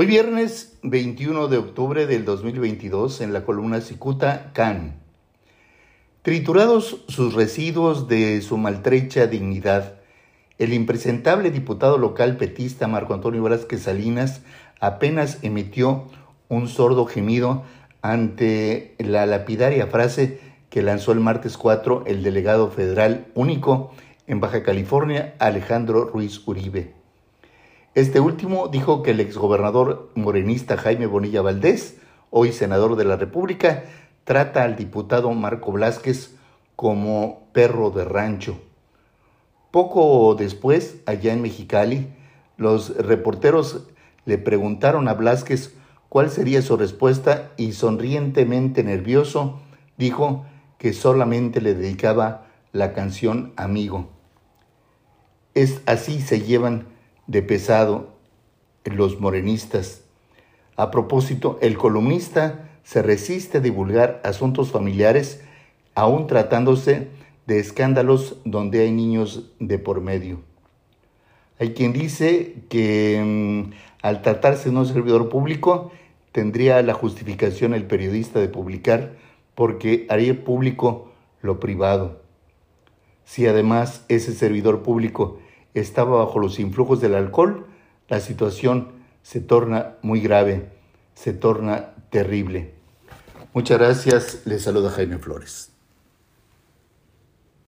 Hoy viernes 21 de octubre del 2022 en la columna Cicuta Can. Triturados sus residuos de su maltrecha dignidad, el impresentable diputado local petista Marco Antonio Vázquez Salinas apenas emitió un sordo gemido ante la lapidaria frase que lanzó el martes 4 el delegado federal único en Baja California, Alejandro Ruiz Uribe. Este último dijo que el exgobernador morenista Jaime Bonilla Valdés, hoy senador de la República, trata al diputado Marco Blázquez como perro de rancho. Poco después, allá en Mexicali, los reporteros le preguntaron a Blázquez cuál sería su respuesta y sonrientemente nervioso dijo que solamente le dedicaba la canción Amigo. Es así se llevan de pesado los morenistas. A propósito, el columnista se resiste a divulgar asuntos familiares, aún tratándose de escándalos donde hay niños de por medio. Hay quien dice que mm, al tratarse de un servidor público, tendría la justificación el periodista de publicar porque haría público lo privado. Si además ese servidor público estaba bajo los influjos del alcohol, la situación se torna muy grave, se torna terrible. Muchas gracias, les saluda Jaime Flores.